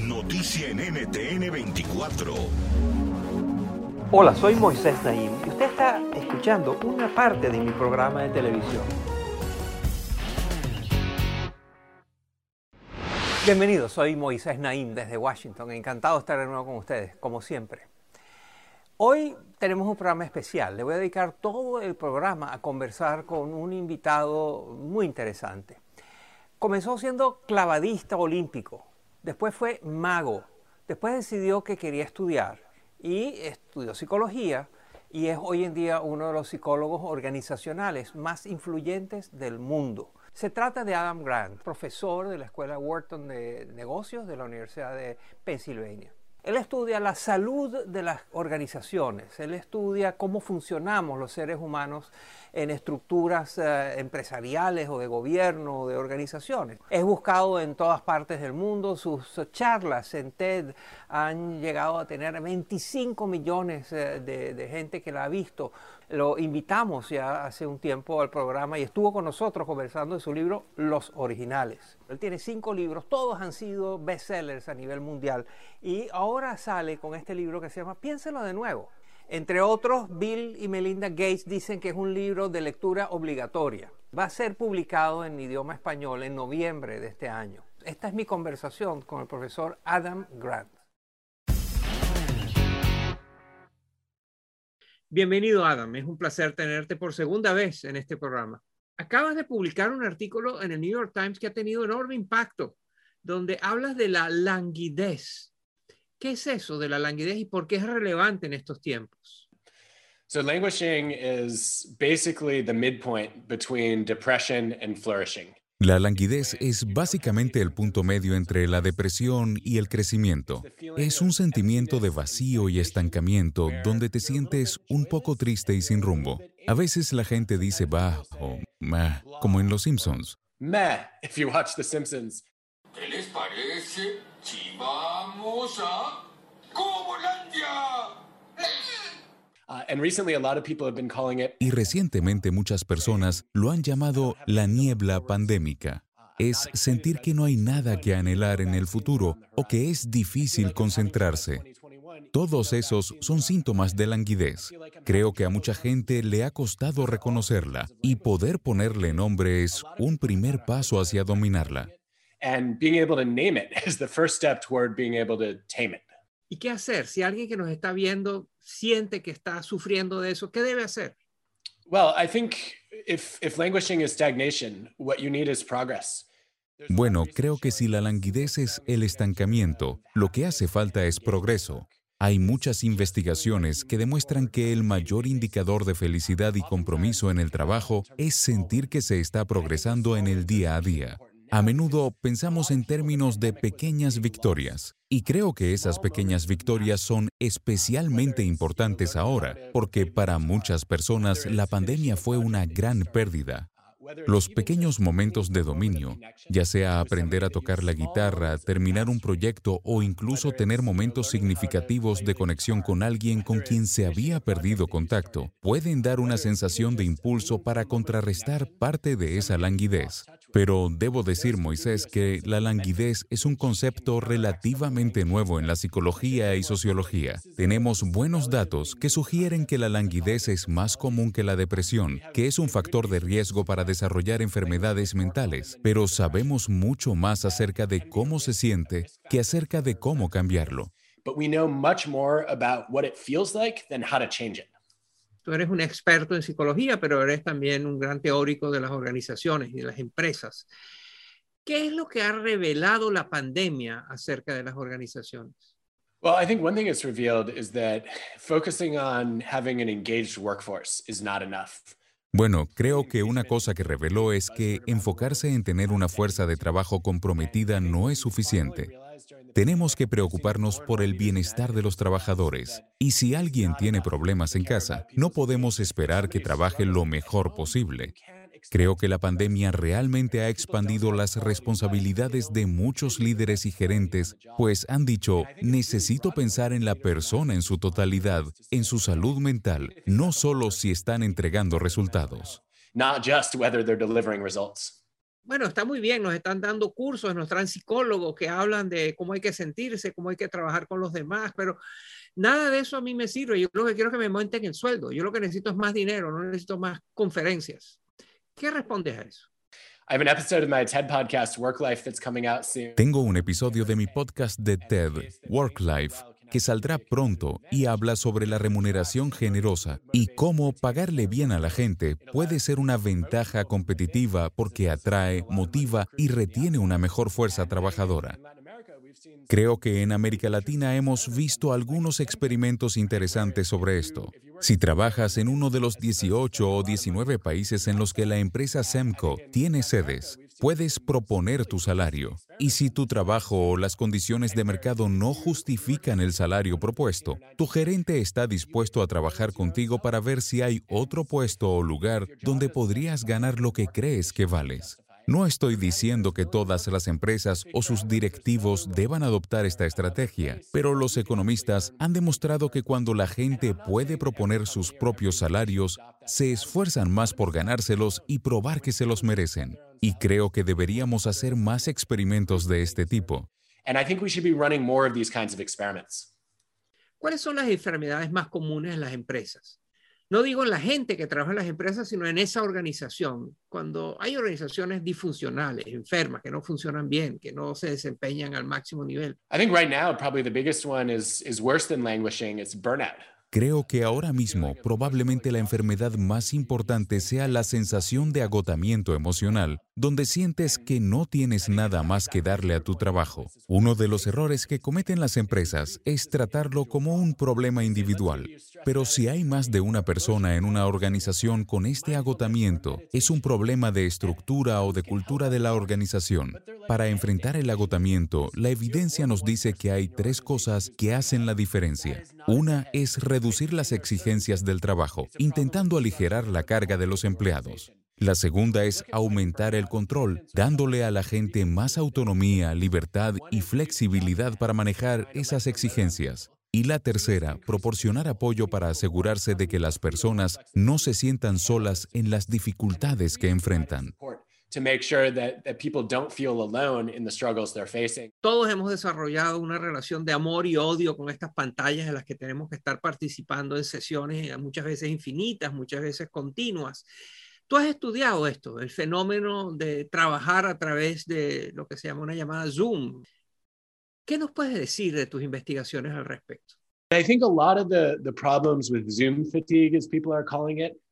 Noticia en NTN 24. Hola, soy Moisés Naim y usted está escuchando una parte de mi programa de televisión. Bienvenidos, soy Moisés Naim desde Washington. Encantado de estar de nuevo con ustedes, como siempre. Hoy tenemos un programa especial. Le voy a dedicar todo el programa a conversar con un invitado muy interesante. Comenzó siendo clavadista olímpico, después fue mago, después decidió que quería estudiar y estudió psicología y es hoy en día uno de los psicólogos organizacionales más influyentes del mundo. Se trata de Adam Grant, profesor de la Escuela Wharton de Negocios de la Universidad de Pensilvania. Él estudia la salud de las organizaciones, él estudia cómo funcionamos los seres humanos en estructuras eh, empresariales o de gobierno o de organizaciones. Es buscado en todas partes del mundo, sus charlas en TED han llegado a tener 25 millones eh, de, de gente que la ha visto. Lo invitamos ya hace un tiempo al programa y estuvo con nosotros conversando de su libro Los Originales. Él tiene cinco libros, todos han sido bestsellers a nivel mundial y ahora sale con este libro que se llama Piénselo de nuevo. Entre otros, Bill y Melinda Gates dicen que es un libro de lectura obligatoria. Va a ser publicado en idioma español en noviembre de este año. Esta es mi conversación con el profesor Adam Grant. Bienvenido Adam, es un placer tenerte por segunda vez en este programa. Acabas de publicar un artículo en el New York Times que ha tenido enorme impacto, donde hablas de la languidez. ¿Qué es eso de la languidez y por qué es relevante en estos tiempos? So languishing is basically the midpoint between depression and flourishing. La languidez es básicamente el punto medio entre la depresión y el crecimiento. Es un sentimiento de vacío y estancamiento donde te sientes un poco triste y sin rumbo. A veces la gente dice va o meh, como en Los Simpsons. Meh, if you watch The Simpsons. ¿Qué les parece si vamos a Comolandia? Uh, and recently a lot of people have been calling it Y recientemente muchas personas lo han llamado la niebla pandémica. Es sentir que no hay nada que anhelar en el futuro o que es difícil concentrarse. Todos esos son síntomas de languidez. Creo que a mucha gente le ha costado reconocerla y poder ponerle nombre es un primer paso hacia dominarla. and being able to name it is the first step toward being able to tame it. ¿Y qué hacer? Si alguien que nos está viendo siente que está sufriendo de eso, ¿qué debe hacer? Well, I think if if languishing is stagnation, what you need is progress. Bueno, creo que si la languidez es el estancamiento, lo que hace falta es progreso. Hay muchas investigaciones que demuestran que el mayor indicador de felicidad y compromiso en el trabajo es sentir que se está progresando en el día a día. A menudo pensamos en términos de pequeñas victorias, y creo que esas pequeñas victorias son especialmente importantes ahora, porque para muchas personas la pandemia fue una gran pérdida. Los pequeños momentos de dominio, ya sea aprender a tocar la guitarra, terminar un proyecto o incluso tener momentos significativos de conexión con alguien con quien se había perdido contacto, pueden dar una sensación de impulso para contrarrestar parte de esa languidez. Pero debo decir, Moisés, que la languidez es un concepto relativamente nuevo en la psicología y sociología. Tenemos buenos datos que sugieren que la languidez es más común que la depresión, que es un factor de riesgo para desarrollar enfermedades mentales, pero sabemos mucho más acerca de cómo se siente que acerca de cómo cambiarlo. But we know much more about what it feels like than how to change it. Tú eres un experto en psicología, pero eres también un gran teórico de las organizaciones y de las empresas. ¿Qué es lo que ha revelado la pandemia acerca de las organizaciones? Well, I think one thing it's revealed is that focusing on having an engaged workforce is not enough. Bueno, creo que una cosa que reveló es que enfocarse en tener una fuerza de trabajo comprometida no es suficiente. Tenemos que preocuparnos por el bienestar de los trabajadores. Y si alguien tiene problemas en casa, no podemos esperar que trabaje lo mejor posible. Creo que la pandemia realmente ha expandido las responsabilidades de muchos líderes y gerentes, pues han dicho, necesito pensar en la persona en su totalidad, en su salud mental, no solo si están entregando resultados. Not just whether they're delivering results. Bueno, está muy bien, nos están dando cursos, nos traen psicólogos que hablan de cómo hay que sentirse, cómo hay que trabajar con los demás, pero nada de eso a mí me sirve. Yo lo que quiero es que me aumenten el sueldo. Yo lo que necesito es más dinero, no necesito más conferencias. ¿Qué respondes a eso? I have an episode of my TED podcast, Work Life, that's coming out soon. Tengo un episodio de mi podcast de TED, Work Life, que saldrá pronto y habla sobre la remuneración generosa y cómo pagarle bien a la gente puede ser una ventaja competitiva porque atrae, motiva y retiene una mejor fuerza trabajadora. Creo que en América Latina hemos visto algunos experimentos interesantes sobre esto. Si trabajas en uno de los 18 o 19 países en los que la empresa Semco tiene sedes, puedes proponer tu salario. Y si tu trabajo o las condiciones de mercado no justifican el salario propuesto, tu gerente está dispuesto a trabajar contigo para ver si hay otro puesto o lugar donde podrías ganar lo que crees que vales. No estoy diciendo que todas las empresas o sus directivos deban adoptar esta estrategia, pero los economistas han demostrado que cuando la gente puede proponer sus propios salarios, se esfuerzan más por ganárselos y probar que se los merecen. Y creo que deberíamos hacer más experimentos de este tipo. And I think we should be running more of these kinds of experiments. ¿Cuáles son las enfermedades más comunes en las empresas? No digo en la gente que trabaja en las empresas, sino en esa organización. Cuando hay organizaciones disfuncionales, enfermas, que no funcionan bien, que no se desempeñan al máximo nivel. I think right now, probably the biggest one is, is worse than languishing, it's burnout. Creo que ahora mismo probablemente la enfermedad más importante sea la sensación de agotamiento emocional, donde sientes que no tienes nada más que darle a tu trabajo. Uno de los errores que cometen las empresas es tratarlo como un problema individual. Pero si hay más de una persona en una organización con este agotamiento, es un problema de estructura o de cultura de la organización. Para enfrentar el agotamiento, la evidencia nos dice que hay tres cosas que hacen la diferencia. Una es reducir las exigencias del trabajo, intentando aligerar la carga de los empleados. La segunda es aumentar el control, dándole a la gente más autonomía, libertad y flexibilidad para manejar esas exigencias. Y la tercera, proporcionar apoyo para asegurarse de que las personas no se sientan solas en las dificultades que enfrentan. To make sure that, that people don't feel alone in the struggles they're facing. Todos hemos desarrollado una relación de amor y odio con estas pantallas en las que tenemos que estar participando en sesiones eh, muchas veces infinitas, muchas veces continuas. Tú has estudiado esto, el fenómeno de trabajar a través de lo que se llama una llamada Zoom. ¿Qué nos puedes decir de tus investigaciones al respecto?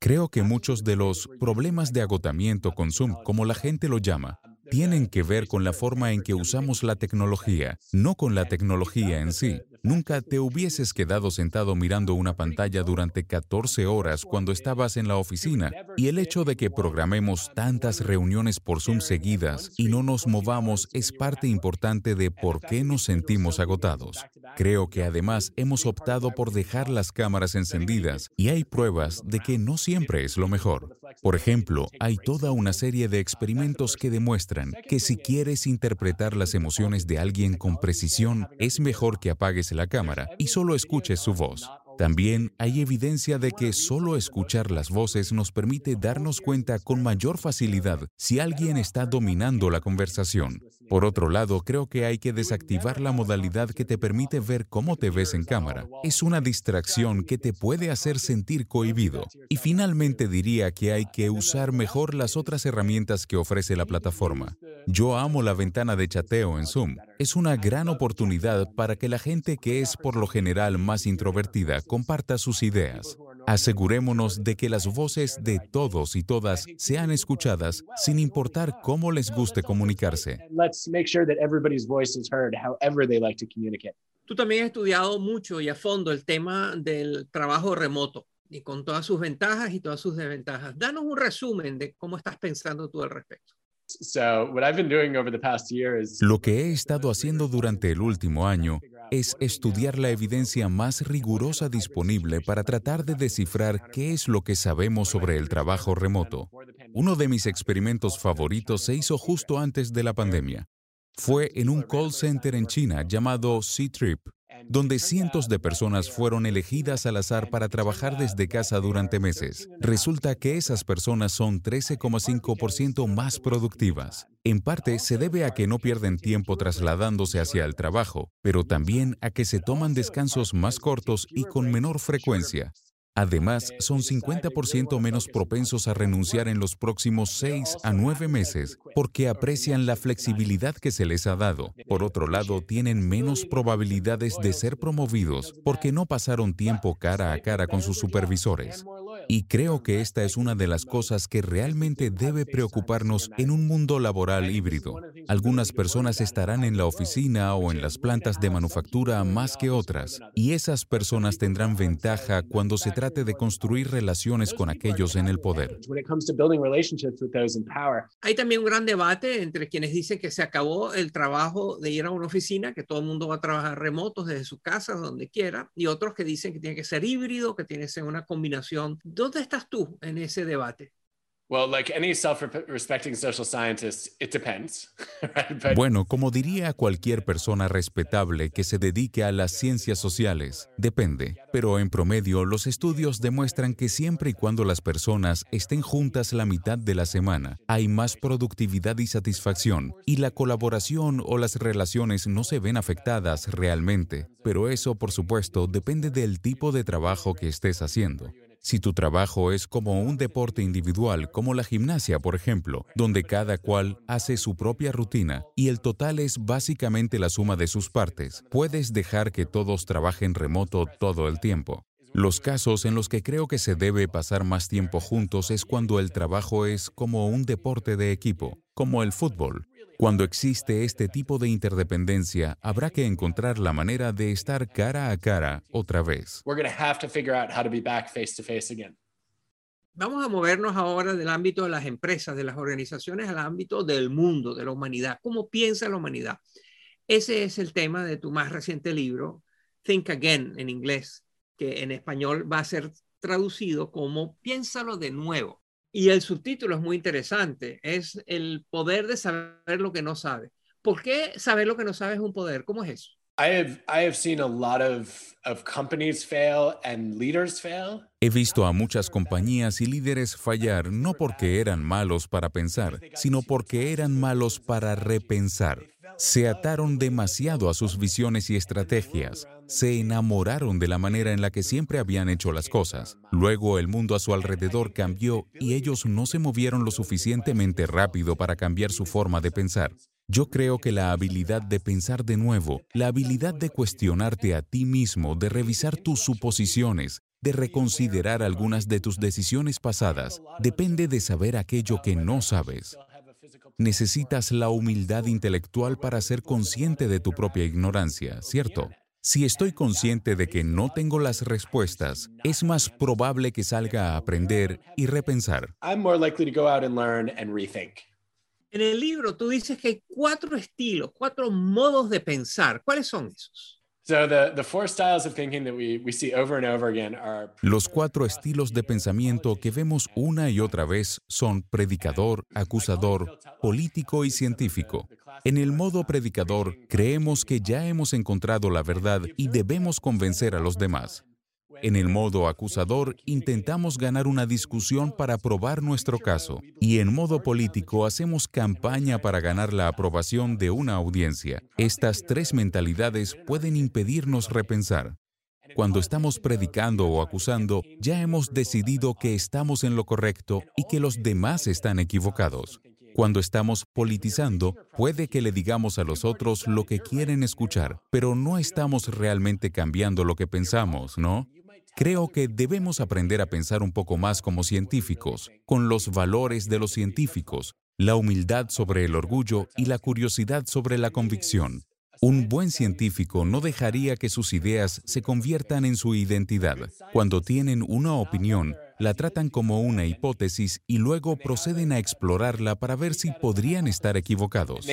Creo que muchos de los problemas de agotamiento con Zoom, como la gente lo llama, tienen que ver con la forma en que usamos la tecnología, no con la tecnología en sí. Nunca te hubieses quedado sentado mirando una pantalla durante 14 horas cuando estabas en la oficina. Y el hecho de que programemos tantas reuniones por Zoom seguidas y no nos movamos es parte importante de por qué nos sentimos agotados. Creo que además hemos optado por dejar las cámaras encendidas y hay pruebas de que no siempre es lo mejor. Por ejemplo, hay toda una serie de experimentos que demuestran que si quieres interpretar las emociones de alguien con precisión, es mejor que apagues la cámara y solo escuches su voz. También hay evidencia de que solo escuchar las voces nos permite darnos cuenta con mayor facilidad si alguien está dominando la conversación. Por otro lado, creo que hay que desactivar la modalidad que te permite ver cómo te ves en cámara. Es una distracción que te puede hacer sentir cohibido. Y finalmente diría que hay que usar mejor las otras herramientas que ofrece la plataforma. Yo amo la ventana de chateo en Zoom. Es una gran oportunidad para que la gente que es por lo general más introvertida comparta sus ideas. Asegurémonos de que las voces de todos y todas sean escuchadas sin importar cómo les guste comunicarse. Tú también has estudiado mucho y a fondo el tema del trabajo remoto y con todas sus ventajas y todas sus desventajas. Danos un resumen de cómo estás pensando tú al respecto. Lo que he estado haciendo durante el último año es estudiar la evidencia más rigurosa disponible para tratar de descifrar qué es lo que sabemos sobre el trabajo remoto. Uno de mis experimentos favoritos se hizo justo antes de la pandemia. Fue en un call center en China llamado C-Trip, donde cientos de personas fueron elegidas al azar para trabajar desde casa durante meses. Resulta que esas personas son 13,5% más productivas. En parte se debe a que no pierden tiempo trasladándose hacia el trabajo, pero también a que se toman descansos más cortos y con menor frecuencia. Además, son 50% menos propensos a renunciar en los próximos 6 a 9 meses porque aprecian la flexibilidad que se les ha dado. Por otro lado, tienen menos probabilidades de ser promovidos porque no pasaron tiempo cara a cara con sus supervisores. Y creo que esta es una de las cosas que realmente debe preocuparnos en un mundo laboral híbrido. Algunas personas estarán en la oficina o en las plantas de manufactura más que otras, y esas personas tendrán ventaja cuando se trate de construir relaciones con aquellos en el poder. Hay también un gran debate entre quienes dicen que se acabó el trabajo de ir a una oficina, que todo el mundo va a trabajar remotos desde su casa, donde quiera, y otros que dicen que tiene que ser híbrido, que tiene que ser una combinación ¿Dónde estás tú en ese debate? Bueno, como diría cualquier persona respetable que se dedique a las ciencias sociales, depende. Pero en promedio, los estudios demuestran que siempre y cuando las personas estén juntas la mitad de la semana, hay más productividad y satisfacción, y la colaboración o las relaciones no se ven afectadas realmente. Pero eso, por supuesto, depende del tipo de trabajo que estés haciendo. Si tu trabajo es como un deporte individual, como la gimnasia, por ejemplo, donde cada cual hace su propia rutina y el total es básicamente la suma de sus partes, puedes dejar que todos trabajen remoto todo el tiempo. Los casos en los que creo que se debe pasar más tiempo juntos es cuando el trabajo es como un deporte de equipo, como el fútbol, cuando existe este tipo de interdependencia, habrá que encontrar la manera de estar cara a cara otra vez. Vamos a movernos ahora del ámbito de las empresas, de las organizaciones, al ámbito del mundo, de la humanidad. ¿Cómo piensa la humanidad? Ese es el tema de tu más reciente libro, Think Again en inglés, que en español va a ser traducido como Piénsalo de nuevo. Y el subtítulo es muy interesante, es el poder de saber lo que no sabe. ¿Por qué saber lo que no sabe es un poder? ¿Cómo es eso? He visto a muchas compañías y líderes fallar no porque eran malos para pensar, sino porque eran malos para repensar. Se ataron demasiado a sus visiones y estrategias. Se enamoraron de la manera en la que siempre habían hecho las cosas. Luego el mundo a su alrededor cambió y ellos no se movieron lo suficientemente rápido para cambiar su forma de pensar. Yo creo que la habilidad de pensar de nuevo, la habilidad de cuestionarte a ti mismo, de revisar tus suposiciones, de reconsiderar algunas de tus decisiones pasadas, depende de saber aquello que no sabes. Necesitas la humildad intelectual para ser consciente de tu propia ignorancia, ¿cierto? Si estoy consciente de que no tengo las respuestas, es más probable que salga a aprender y repensar. En el libro tú dices que hay cuatro estilos, cuatro modos de pensar. ¿Cuáles son esos? Los cuatro estilos de pensamiento que vemos una y otra vez son predicador, acusador, político y científico. En el modo predicador, creemos que ya hemos encontrado la verdad y debemos convencer a los demás. En el modo acusador, intentamos ganar una discusión para probar nuestro caso. Y en modo político, hacemos campaña para ganar la aprobación de una audiencia. Estas tres mentalidades pueden impedirnos repensar. Cuando estamos predicando o acusando, ya hemos decidido que estamos en lo correcto y que los demás están equivocados. Cuando estamos politizando, puede que le digamos a los otros lo que quieren escuchar, pero no estamos realmente cambiando lo que pensamos, ¿no? Creo que debemos aprender a pensar un poco más como científicos, con los valores de los científicos, la humildad sobre el orgullo y la curiosidad sobre la convicción. Un buen científico no dejaría que sus ideas se conviertan en su identidad. Cuando tienen una opinión, la tratan como una hipótesis y luego proceden a explorarla para ver si podrían estar equivocados.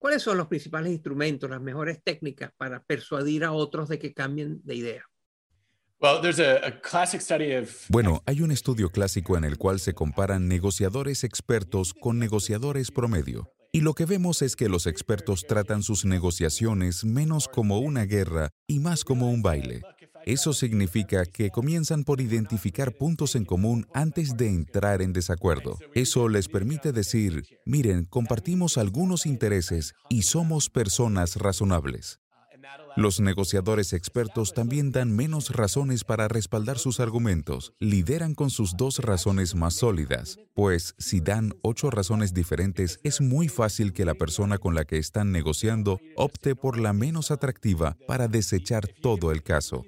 ¿Cuáles son los principales instrumentos, las mejores técnicas para persuadir a otros de que cambien de idea? Bueno, hay un estudio clásico en el cual se comparan negociadores expertos con negociadores promedio. Y lo que vemos es que los expertos tratan sus negociaciones menos como una guerra y más como un baile. Eso significa que comienzan por identificar puntos en común antes de entrar en desacuerdo. Eso les permite decir, miren, compartimos algunos intereses y somos personas razonables. Los negociadores expertos también dan menos razones para respaldar sus argumentos. Lideran con sus dos razones más sólidas, pues si dan ocho razones diferentes, es muy fácil que la persona con la que están negociando opte por la menos atractiva para desechar todo el caso.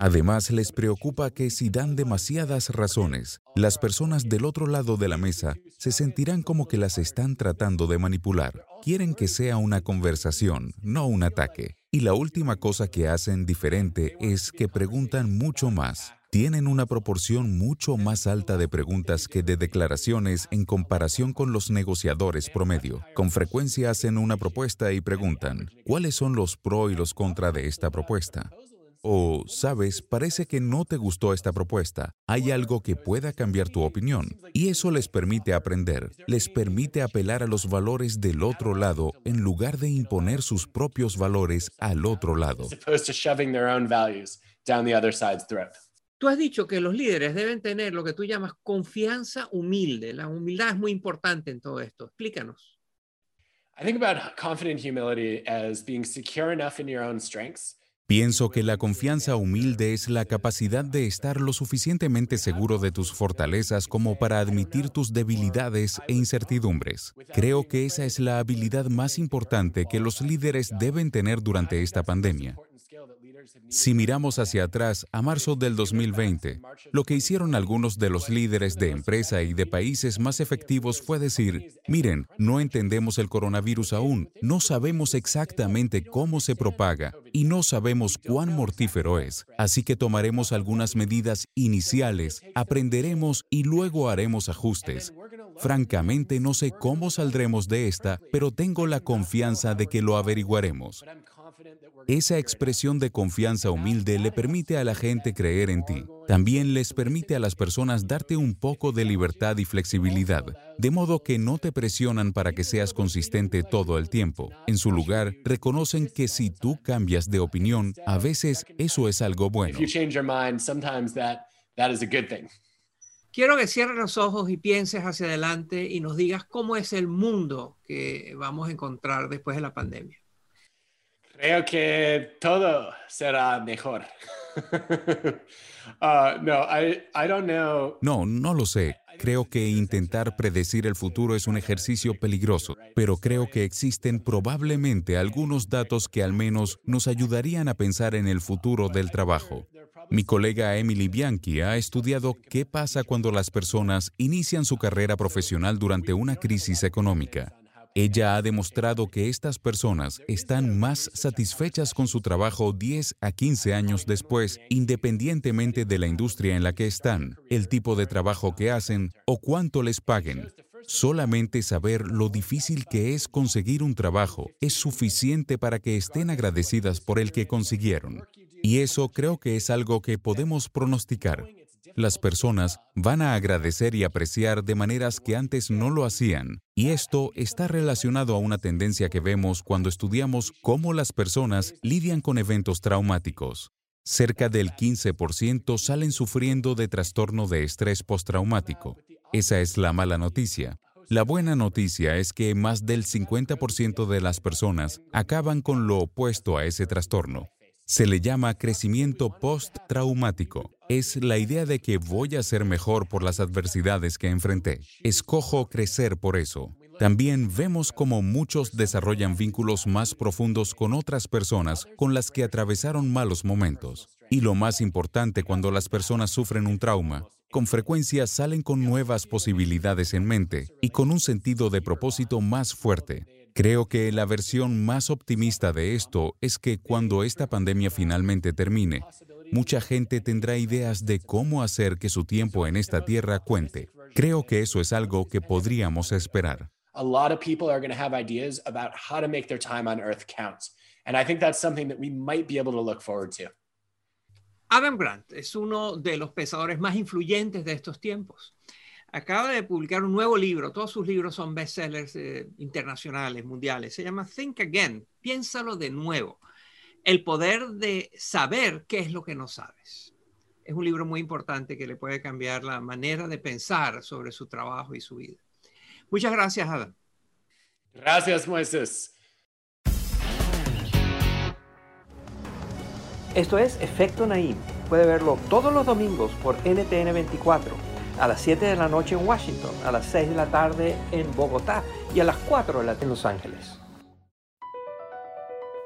Además, les preocupa que si dan demasiadas razones, las personas del otro lado de la mesa se sentirán como que las están tratando de manipular. Quieren que sea una conversación, no un ataque. Y la última cosa que hacen diferente es que preguntan mucho más. Tienen una proporción mucho más alta de preguntas que de declaraciones en comparación con los negociadores promedio. Con frecuencia hacen una propuesta y preguntan, ¿cuáles son los pro y los contra de esta propuesta? O, sabes, parece que no te gustó esta propuesta. Hay algo que pueda cambiar tu opinión. Y eso les permite aprender, les permite apelar a los valores del otro lado en lugar de imponer sus propios valores al otro lado. Tú has dicho que los líderes deben tener lo que tú llamas confianza humilde. La humildad es muy importante en todo esto. Explícanos. I think about confident humility as being secure enough in your own strengths Pienso que la confianza humilde es la capacidad de estar lo suficientemente seguro de tus fortalezas como para admitir tus debilidades e incertidumbres. Creo que esa es la habilidad más importante que los líderes deben tener durante esta pandemia. Si miramos hacia atrás, a marzo del 2020, lo que hicieron algunos de los líderes de empresa y de países más efectivos fue decir, miren, no entendemos el coronavirus aún, no sabemos exactamente cómo se propaga y no sabemos cuán mortífero es, así que tomaremos algunas medidas iniciales, aprenderemos y luego haremos ajustes. Francamente no sé cómo saldremos de esta, pero tengo la confianza de que lo averiguaremos. Esa expresión de confianza humilde le permite a la gente creer en ti. También les permite a las personas darte un poco de libertad y flexibilidad, de modo que no te presionan para que seas consistente todo el tiempo. En su lugar, reconocen que si tú cambias de opinión, a veces eso es algo bueno. Quiero que cierres los ojos y pienses hacia adelante y nos digas cómo es el mundo que vamos a encontrar después de la pandemia. Creo que todo será mejor. Uh, no, I, don't know. No, no lo sé. Creo que intentar predecir el futuro es un ejercicio peligroso, pero creo que existen probablemente algunos datos que al menos nos ayudarían a pensar en el futuro del trabajo. Mi colega Emily Bianchi ha estudiado qué pasa cuando las personas inician su carrera profesional durante una crisis económica. Ella ha demostrado que estas personas están más satisfechas con su trabajo 10 a 15 años después, independientemente de la industria en la que están, el tipo de trabajo que hacen o cuánto les paguen. Solamente saber lo difícil que es conseguir un trabajo es suficiente para que estén agradecidas por el que consiguieron. Y eso creo que es algo que podemos pronosticar. Las personas van a agradecer y apreciar de maneras que antes no lo hacían. Y esto está relacionado a una tendencia que vemos cuando estudiamos cómo las personas lidian con eventos traumáticos. Cerca del 15% salen sufriendo de trastorno de estrés postraumático. Esa es la mala noticia. La buena noticia es que más del 50% de las personas acaban con lo opuesto a ese trastorno. Se le llama crecimiento post-traumático. Es la idea de que voy a ser mejor por las adversidades que enfrenté. Escojo crecer por eso. También vemos cómo muchos desarrollan vínculos más profundos con otras personas con las que atravesaron malos momentos. Y lo más importante cuando las personas sufren un trauma, con frecuencia salen con nuevas posibilidades en mente y con un sentido de propósito más fuerte. Creo que la versión más optimista de esto es que cuando esta pandemia finalmente termine, mucha gente tendrá ideas de cómo hacer que su tiempo en esta tierra cuente. Creo que eso es algo que podríamos esperar. A lot of people are going to have ideas about how to make their time on Earth count. And I think that's something that we might be able to look forward to. Adam Grant es uno de los pensadores más influyentes de estos tiempos acaba de publicar un nuevo libro. Todos sus libros son bestsellers eh, internacionales, mundiales. Se llama Think Again. Piénsalo de nuevo. El poder de saber qué es lo que no sabes. Es un libro muy importante que le puede cambiar la manera de pensar sobre su trabajo y su vida. Muchas gracias, Adam. Gracias, Moisés. Esto es Efecto Naim. Puede verlo todos los domingos por NTN 24 a las 7 de la noche en Washington, a las 6 de la tarde en Bogotá y a las 4 de la tarde en Los Ángeles.